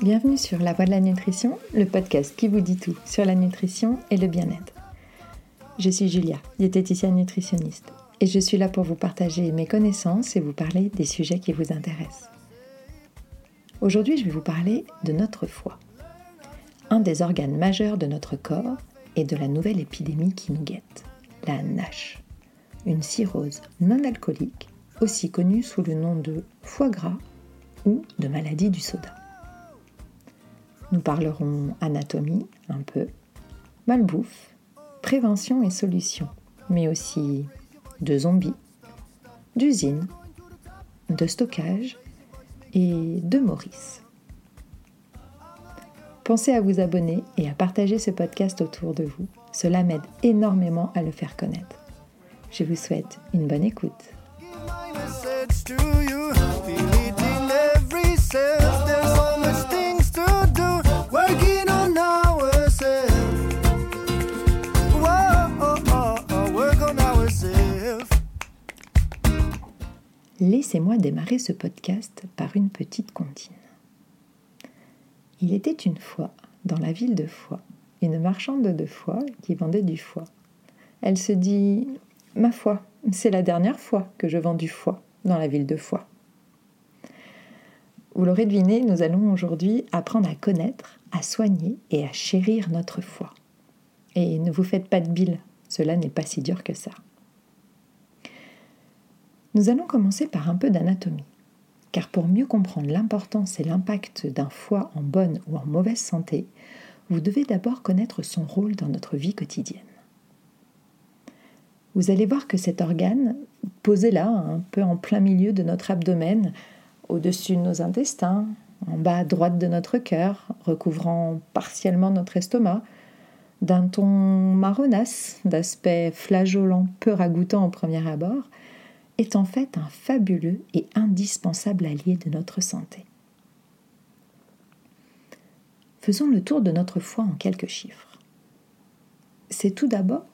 Bienvenue sur La Voix de la Nutrition, le podcast qui vous dit tout sur la nutrition et le bien-être. Je suis Julia, diététicienne nutritionniste, et je suis là pour vous partager mes connaissances et vous parler des sujets qui vous intéressent. Aujourd'hui, je vais vous parler de notre foie, un des organes majeurs de notre corps et de la nouvelle épidémie qui nous guette, la NASH, une cirrhose non alcoolique, aussi connue sous le nom de foie gras ou de maladie du soda. Nous parlerons anatomie un peu, malbouffe, prévention et solutions, mais aussi de zombies, d'usines, de stockage et de Maurice. Pensez à vous abonner et à partager ce podcast autour de vous. Cela m'aide énormément à le faire connaître. Je vous souhaite une bonne écoute. Laissez-moi démarrer ce podcast par une petite comptine. Il était une fois, dans la ville de Foix, une marchande de foie qui vendait du foie. Elle se dit Ma foi, c'est la dernière fois que je vends du foie dans la ville de Foix. Vous l'aurez deviné, nous allons aujourd'hui apprendre à connaître, à soigner et à chérir notre foie. Et ne vous faites pas de bile, cela n'est pas si dur que ça. Nous allons commencer par un peu d'anatomie car pour mieux comprendre l'importance et l'impact d'un foie en bonne ou en mauvaise santé, vous devez d'abord connaître son rôle dans notre vie quotidienne. Vous allez voir que cet organe, posé là, un peu en plein milieu de notre abdomen, au-dessus de nos intestins, en bas à droite de notre cœur, recouvrant partiellement notre estomac, d'un ton marronasse, d'aspect flageolant peu ragoûtant au premier abord, est en fait un fabuleux et indispensable allié de notre santé. Faisons le tour de notre foie en quelques chiffres. C'est tout d'abord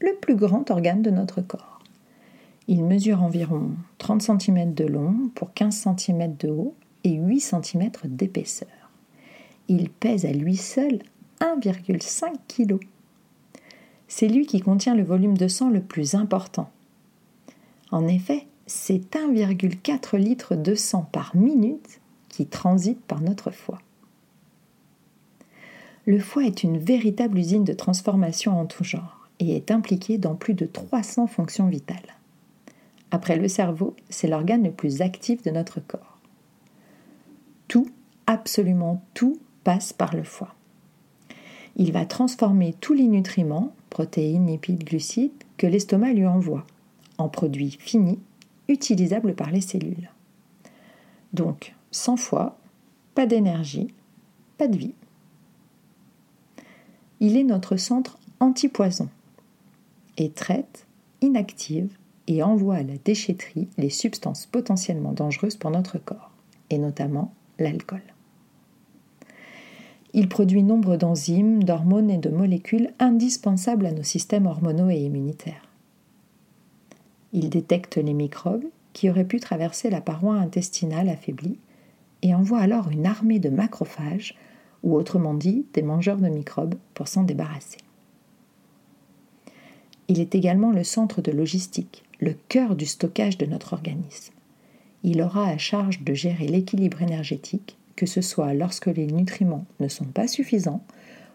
le plus grand organe de notre corps. Il mesure environ 30 cm de long pour 15 cm de haut et 8 cm d'épaisseur. Il pèse à lui seul 1,5 kg. C'est lui qui contient le volume de sang le plus important, en effet, c'est 1,4 litre de sang par minute qui transite par notre foie. Le foie est une véritable usine de transformation en tout genre et est impliqué dans plus de 300 fonctions vitales. Après le cerveau, c'est l'organe le plus actif de notre corps. Tout, absolument tout, passe par le foie. Il va transformer tous les nutriments, protéines, lipides, glucides, que l'estomac lui envoie en produits finis, utilisables par les cellules. Donc, sans foie, pas d'énergie, pas de vie. Il est notre centre antipoison et traite, inactive et envoie à la déchetterie les substances potentiellement dangereuses pour notre corps, et notamment l'alcool. Il produit nombre d'enzymes, d'hormones et de molécules indispensables à nos systèmes hormonaux et immunitaires. Il détecte les microbes qui auraient pu traverser la paroi intestinale affaiblie et envoie alors une armée de macrophages, ou autrement dit des mangeurs de microbes, pour s'en débarrasser. Il est également le centre de logistique, le cœur du stockage de notre organisme. Il aura à charge de gérer l'équilibre énergétique, que ce soit lorsque les nutriments ne sont pas suffisants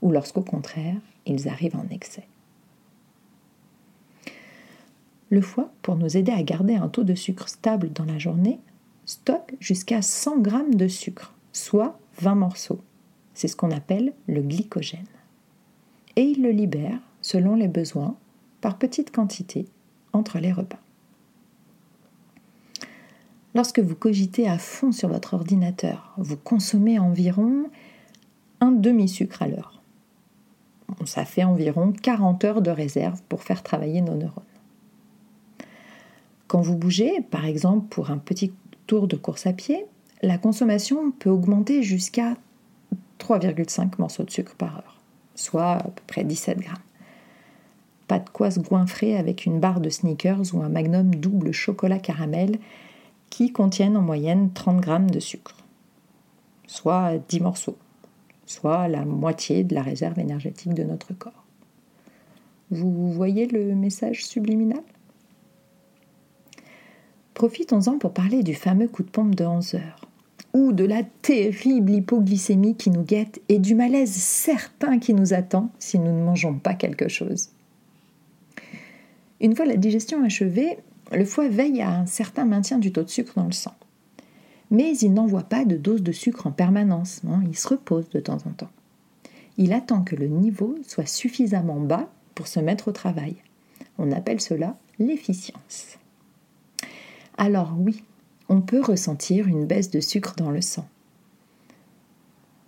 ou lorsqu'au contraire ils arrivent en excès. Le foie, pour nous aider à garder un taux de sucre stable dans la journée, stocke jusqu'à 100 g de sucre, soit 20 morceaux. C'est ce qu'on appelle le glycogène. Et il le libère, selon les besoins, par petites quantités entre les repas. Lorsque vous cogitez à fond sur votre ordinateur, vous consommez environ un demi-sucre à l'heure. Ça fait environ 40 heures de réserve pour faire travailler nos neurones. Quand vous bougez, par exemple pour un petit tour de course à pied, la consommation peut augmenter jusqu'à 3,5 morceaux de sucre par heure, soit à peu près 17 grammes. Pas de quoi se goinfrer avec une barre de sneakers ou un magnum double chocolat caramel qui contiennent en moyenne 30 grammes de sucre. soit 10 morceaux, soit la moitié de la réserve énergétique de notre corps. Vous voyez le message subliminal? Profitons-en pour parler du fameux coup de pompe de 11 heures, ou de la terrible hypoglycémie qui nous guette et du malaise certain qui nous attend si nous ne mangeons pas quelque chose. Une fois la digestion achevée, le foie veille à un certain maintien du taux de sucre dans le sang. Mais il n'envoie pas de dose de sucre en permanence, il se repose de temps en temps. Il attend que le niveau soit suffisamment bas pour se mettre au travail. On appelle cela l'efficience. Alors oui, on peut ressentir une baisse de sucre dans le sang.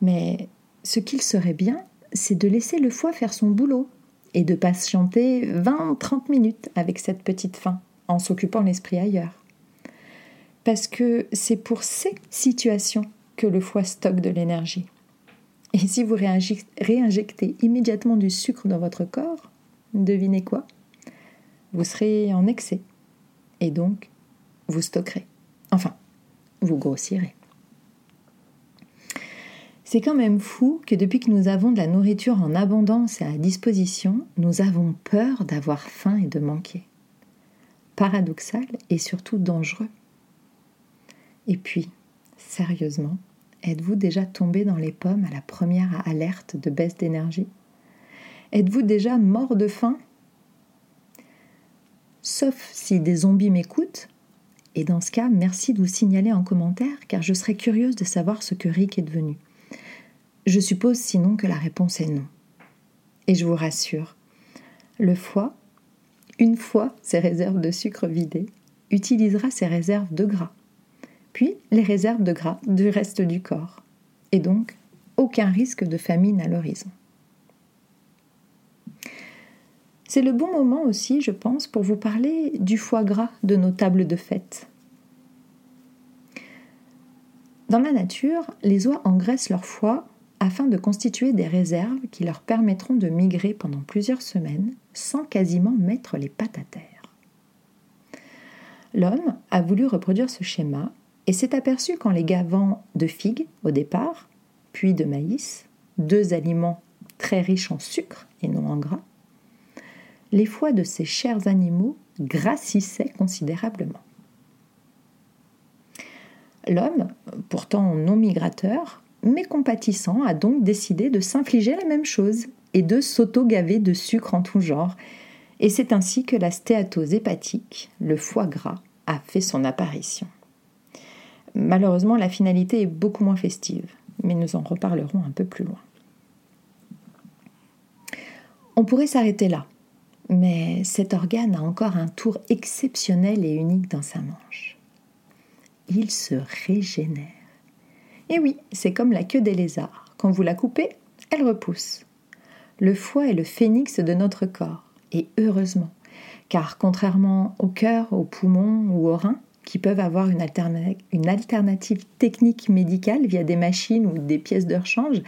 Mais ce qu'il serait bien, c'est de laisser le foie faire son boulot et de patienter 20-30 minutes avec cette petite faim en s'occupant l'esprit ailleurs. Parce que c'est pour ces situations que le foie stocke de l'énergie. Et si vous réinjectez immédiatement du sucre dans votre corps, devinez quoi? Vous serez en excès. Et donc, vous stockerez. Enfin, vous grossirez. C'est quand même fou que depuis que nous avons de la nourriture en abondance et à disposition, nous avons peur d'avoir faim et de manquer. Paradoxal et surtout dangereux. Et puis, sérieusement, êtes-vous déjà tombé dans les pommes à la première alerte de baisse d'énergie? Êtes-vous déjà mort de faim? Sauf si des zombies m'écoutent, et dans ce cas, merci de vous signaler en commentaire car je serais curieuse de savoir ce que Rick est devenu. Je suppose sinon que la réponse est non. Et je vous rassure, le foie, une fois ses réserves de sucre vidées, utilisera ses réserves de gras, puis les réserves de gras du reste du corps, et donc aucun risque de famine à l'horizon. C'est le bon moment aussi, je pense, pour vous parler du foie gras de nos tables de fête. Dans la nature, les oies engraissent leur foie afin de constituer des réserves qui leur permettront de migrer pendant plusieurs semaines sans quasiment mettre les pattes à terre. L'homme a voulu reproduire ce schéma et s'est aperçu qu'en les gavant de figues au départ, puis de maïs, deux aliments très riches en sucre et non en gras, les foies de ces chers animaux grassissaient considérablement. L'homme, pourtant non migrateur, mais compatissant, a donc décidé de s'infliger la même chose et de s'auto-gaver de sucre en tout genre. Et c'est ainsi que la stéatose hépatique, le foie gras, a fait son apparition. Malheureusement, la finalité est beaucoup moins festive, mais nous en reparlerons un peu plus loin. On pourrait s'arrêter là, mais cet organe a encore un tour exceptionnel et unique dans sa manche. Il se régénère. Et oui, c'est comme la queue des lézards. Quand vous la coupez, elle repousse. Le foie est le phénix de notre corps, et heureusement, car contrairement au cœur, aux poumons ou aux reins, qui peuvent avoir une, alternative technique médicale via des machines ou des pièces de rechange,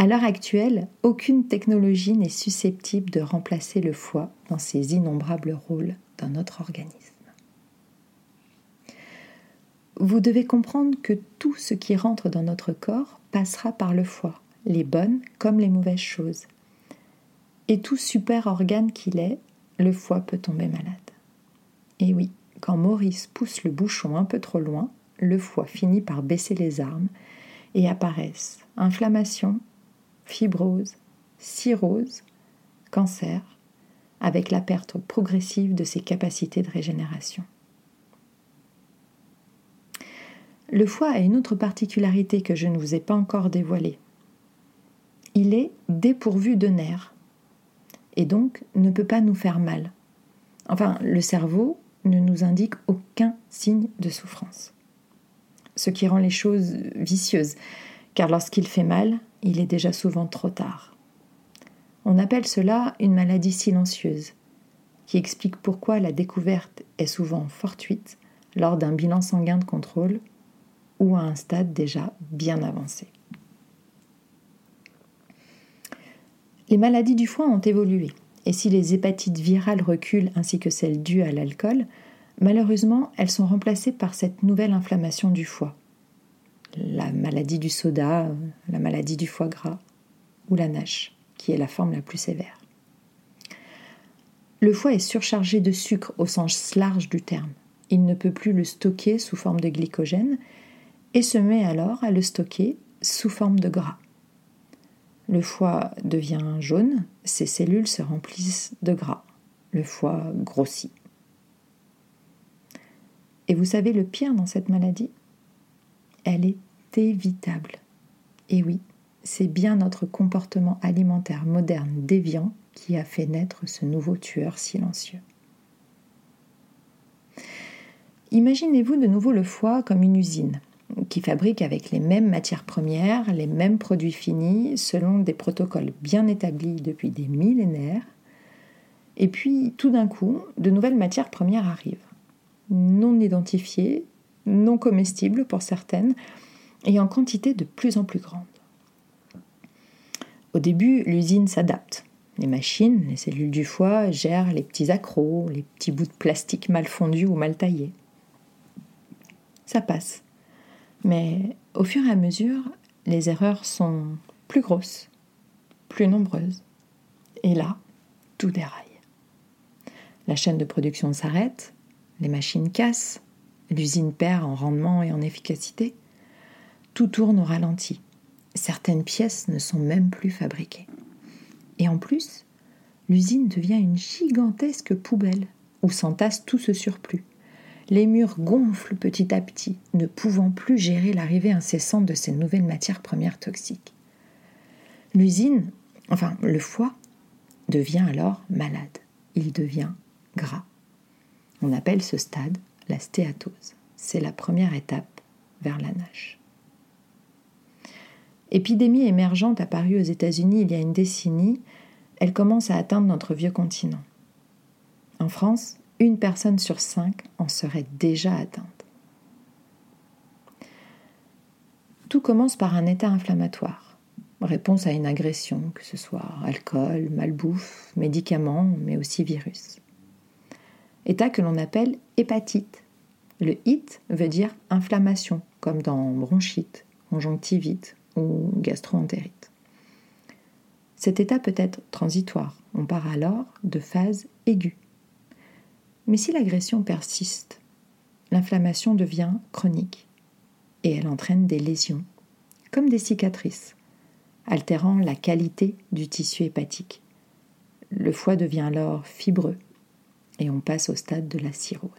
à l'heure actuelle, aucune technologie n'est susceptible de remplacer le foie dans ses innombrables rôles dans notre organisme. Vous devez comprendre que tout ce qui rentre dans notre corps passera par le foie, les bonnes comme les mauvaises choses. Et tout super organe qu'il est, le foie peut tomber malade. Et oui, quand Maurice pousse le bouchon un peu trop loin, le foie finit par baisser les armes et apparaissent inflammation, fibrose, cirrhose, cancer, avec la perte progressive de ses capacités de régénération. Le foie a une autre particularité que je ne vous ai pas encore dévoilée. Il est dépourvu de nerfs et donc ne peut pas nous faire mal. Enfin, le cerveau ne nous indique aucun signe de souffrance. Ce qui rend les choses vicieuses, car lorsqu'il fait mal, il est déjà souvent trop tard. On appelle cela une maladie silencieuse, qui explique pourquoi la découverte est souvent fortuite lors d'un bilan sanguin de contrôle ou à un stade déjà bien avancé. Les maladies du foie ont évolué, et si les hépatites virales reculent ainsi que celles dues à l'alcool, malheureusement elles sont remplacées par cette nouvelle inflammation du foie. La maladie du soda, la maladie du foie gras ou la NASH, qui est la forme la plus sévère. Le foie est surchargé de sucre au sens large du terme. Il ne peut plus le stocker sous forme de glycogène et se met alors à le stocker sous forme de gras. Le foie devient jaune, ses cellules se remplissent de gras. Le foie grossit. Et vous savez le pire dans cette maladie? Elle est évitable. Et oui, c'est bien notre comportement alimentaire moderne déviant qui a fait naître ce nouveau tueur silencieux. Imaginez-vous de nouveau le foie comme une usine qui fabrique avec les mêmes matières premières, les mêmes produits finis, selon des protocoles bien établis depuis des millénaires. Et puis, tout d'un coup, de nouvelles matières premières arrivent non identifiées, non comestibles pour certaines, et en quantité de plus en plus grande. Au début, l'usine s'adapte. Les machines, les cellules du foie gèrent les petits accros, les petits bouts de plastique mal fondus ou mal taillés. Ça passe. Mais au fur et à mesure, les erreurs sont plus grosses, plus nombreuses. Et là, tout déraille. La chaîne de production s'arrête, les machines cassent, l'usine perd en rendement et en efficacité. Tout tourne au ralenti. Certaines pièces ne sont même plus fabriquées. Et en plus, l'usine devient une gigantesque poubelle où s'entasse tout ce surplus. Les murs gonflent petit à petit, ne pouvant plus gérer l'arrivée incessante de ces nouvelles matières premières toxiques. L'usine, enfin le foie, devient alors malade. Il devient gras. On appelle ce stade la stéatose. C'est la première étape vers la nage. Épidémie émergente apparue aux États-Unis il y a une décennie, elle commence à atteindre notre vieux continent. En France, une personne sur cinq en serait déjà atteinte. Tout commence par un état inflammatoire, réponse à une agression, que ce soit alcool, malbouffe, médicaments, mais aussi virus état que l'on appelle hépatite. Le hit veut dire inflammation, comme dans bronchite, conjonctivite ou gastroentérite. Cet état peut être transitoire. On part alors de phase aiguë. Mais si l'agression persiste, l'inflammation devient chronique et elle entraîne des lésions, comme des cicatrices, altérant la qualité du tissu hépatique. Le foie devient alors fibreux et on passe au stade de la cirrhose.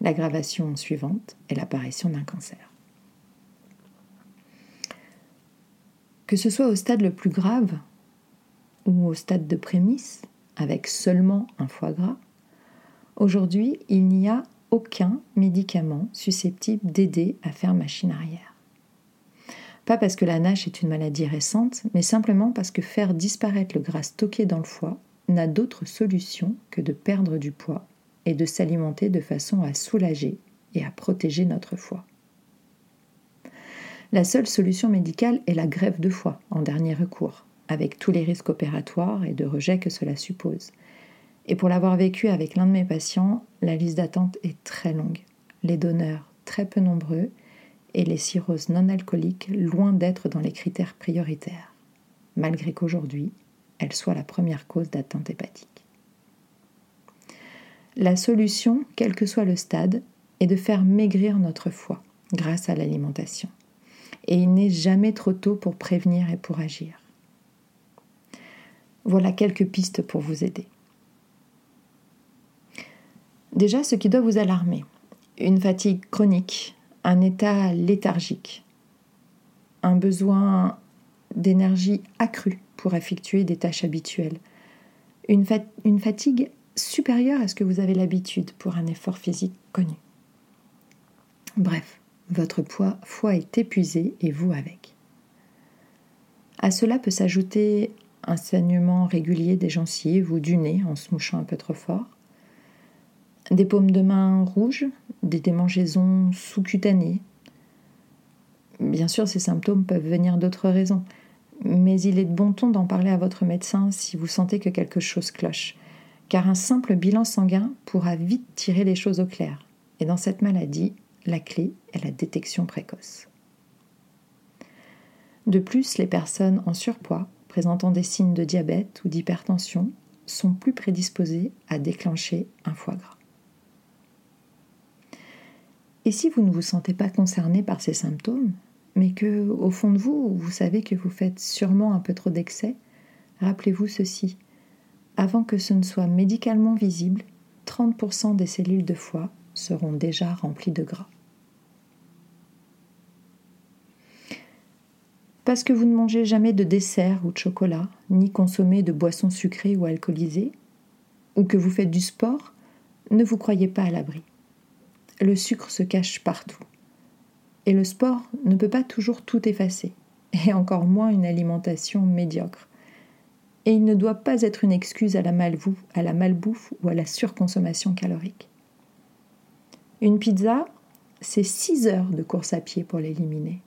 L'aggravation suivante est l'apparition d'un cancer. Que ce soit au stade le plus grave ou au stade de prémisse, avec seulement un foie gras, aujourd'hui il n'y a aucun médicament susceptible d'aider à faire machine arrière. Pas parce que la NASH est une maladie récente, mais simplement parce que faire disparaître le gras stocké dans le foie n'a d'autre solution que de perdre du poids et de s'alimenter de façon à soulager et à protéger notre foie. La seule solution médicale est la greffe de foie en dernier recours, avec tous les risques opératoires et de rejet que cela suppose. Et pour l'avoir vécu avec l'un de mes patients, la liste d'attente est très longue, les donneurs très peu nombreux et les cirrhoses non alcooliques loin d'être dans les critères prioritaires, malgré qu'aujourd'hui, soit la première cause d'atteinte hépatique. La solution, quel que soit le stade, est de faire maigrir notre foie grâce à l'alimentation. Et il n'est jamais trop tôt pour prévenir et pour agir. Voilà quelques pistes pour vous aider. Déjà, ce qui doit vous alarmer, une fatigue chronique, un état léthargique, un besoin d'énergie accrue pour effectuer des tâches habituelles. Une, fatigue supérieure à ce que vous avez l'habitude pour un effort physique connu. Bref, votre poids, foie est épuisé et vous avec. À cela peut s'ajouter un saignement régulier des gencives ou du nez en se mouchant un peu trop fort, des paumes de main rouges, des démangeaisons sous-cutanées. Bien sûr, ces symptômes peuvent venir d'autres raisons, mais il est de bon ton d'en parler à votre médecin si vous sentez que quelque chose cloche, car un simple bilan sanguin pourra vite tirer les choses au clair. Et dans cette maladie, la clé et la détection précoce. De plus, les personnes en surpoids présentant des signes de diabète ou d'hypertension sont plus prédisposées à déclencher un foie gras. Et si vous ne vous sentez pas concerné par ces symptômes, mais que, au fond de vous, vous savez que vous faites sûrement un peu trop d'excès, rappelez-vous ceci. Avant que ce ne soit médicalement visible, 30% des cellules de foie seront déjà remplies de gras. Parce que vous ne mangez jamais de dessert ou de chocolat, ni consommez de boissons sucrées ou alcoolisées, ou que vous faites du sport, ne vous croyez pas à l'abri. Le sucre se cache partout. Et le sport ne peut pas toujours tout effacer, et encore moins une alimentation médiocre. Et il ne doit pas être une excuse à la, malbouffe, à la malbouffe ou à la surconsommation calorique. Une pizza, c'est 6 heures de course à pied pour l'éliminer.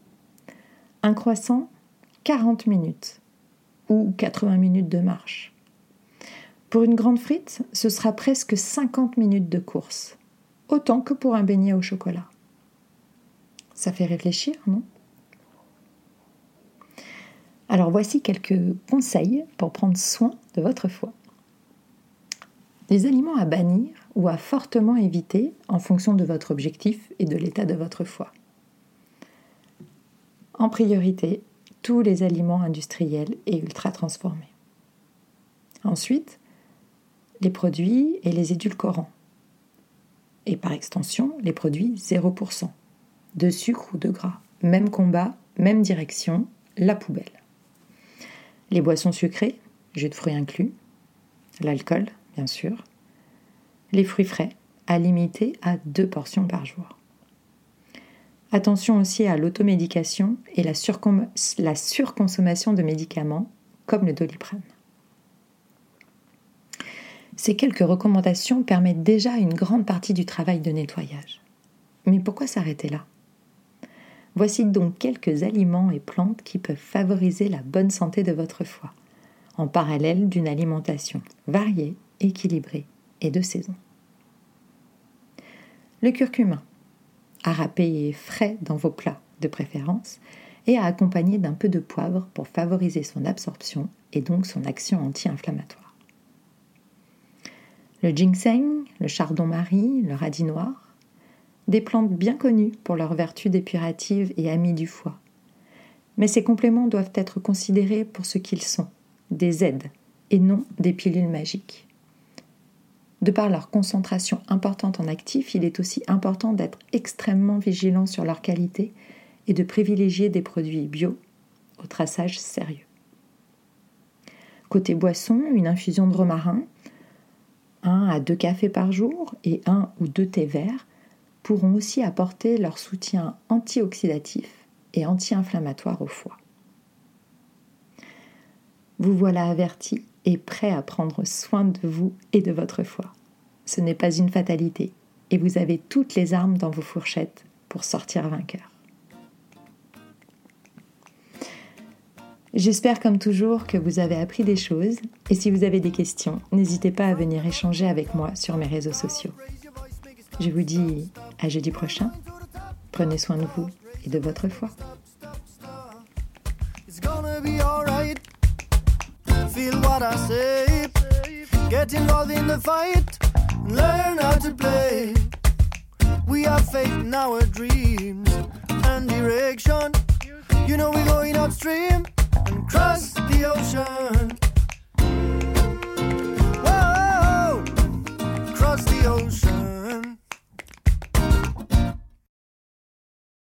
Un croissant, 40 minutes ou 80 minutes de marche. Pour une grande frite, ce sera presque 50 minutes de course, autant que pour un beignet au chocolat. Ça fait réfléchir, non? Alors voici quelques conseils pour prendre soin de votre foie. Les aliments à bannir ou à fortement éviter en fonction de votre objectif et de l'état de votre foie. En priorité, tous les aliments industriels et ultra transformés. Ensuite, les produits et les édulcorants. Et par extension, les produits 0%, de sucre ou de gras. Même combat, même direction, la poubelle. Les boissons sucrées, jus de fruits inclus. L'alcool, bien sûr. Les fruits frais, à limiter à deux portions par jour. Attention aussi à l'automédication et la, surconsommation de médicaments comme le doliprane. Ces quelques recommandations permettent déjà une grande partie du travail de nettoyage. Mais pourquoi s'arrêter là? Voici donc quelques aliments et plantes qui peuvent favoriser la bonne santé de votre foie, en parallèle d'une alimentation variée, équilibrée et de saison. Le curcuma, à râper frais dans vos plats de préférence et à accompagner d'un peu de poivre pour favoriser son absorption et donc son action anti-inflammatoire. Le ginseng, le chardon-marie, le radis noir, des plantes bien connues pour leurs vertus dépuratives et amies du foie. Mais ces compléments doivent être considérés pour ce qu'ils sont, des aides, et non des pilules magiques. De par leur concentration importante en actifs, il est aussi important d'être extrêmement vigilant sur leur qualité et de privilégier des produits bio au traçage sérieux. Côté boisson, une infusion de romarin, un à deux cafés par jour et un ou deux thés verts pourront aussi apporter leur soutien antioxydatif et anti-inflammatoire au foie. Vous voilà averti et prêt à prendre soin de vous et de votre foie. Ce n'est pas une fatalité et vous avez toutes les armes dans vos fourchettes pour sortir vainqueur. J'espère comme toujours que vous avez appris des choses et si vous avez des questions, n'hésitez pas à venir échanger avec moi sur mes réseaux sociaux. Je vous dis à jeudi prochain. Prenez soin de vous et de votre foi. Feel what I say. Get involved in the fight. Learn how to play. We have faith in our dreams and direction. You know we're going upstream.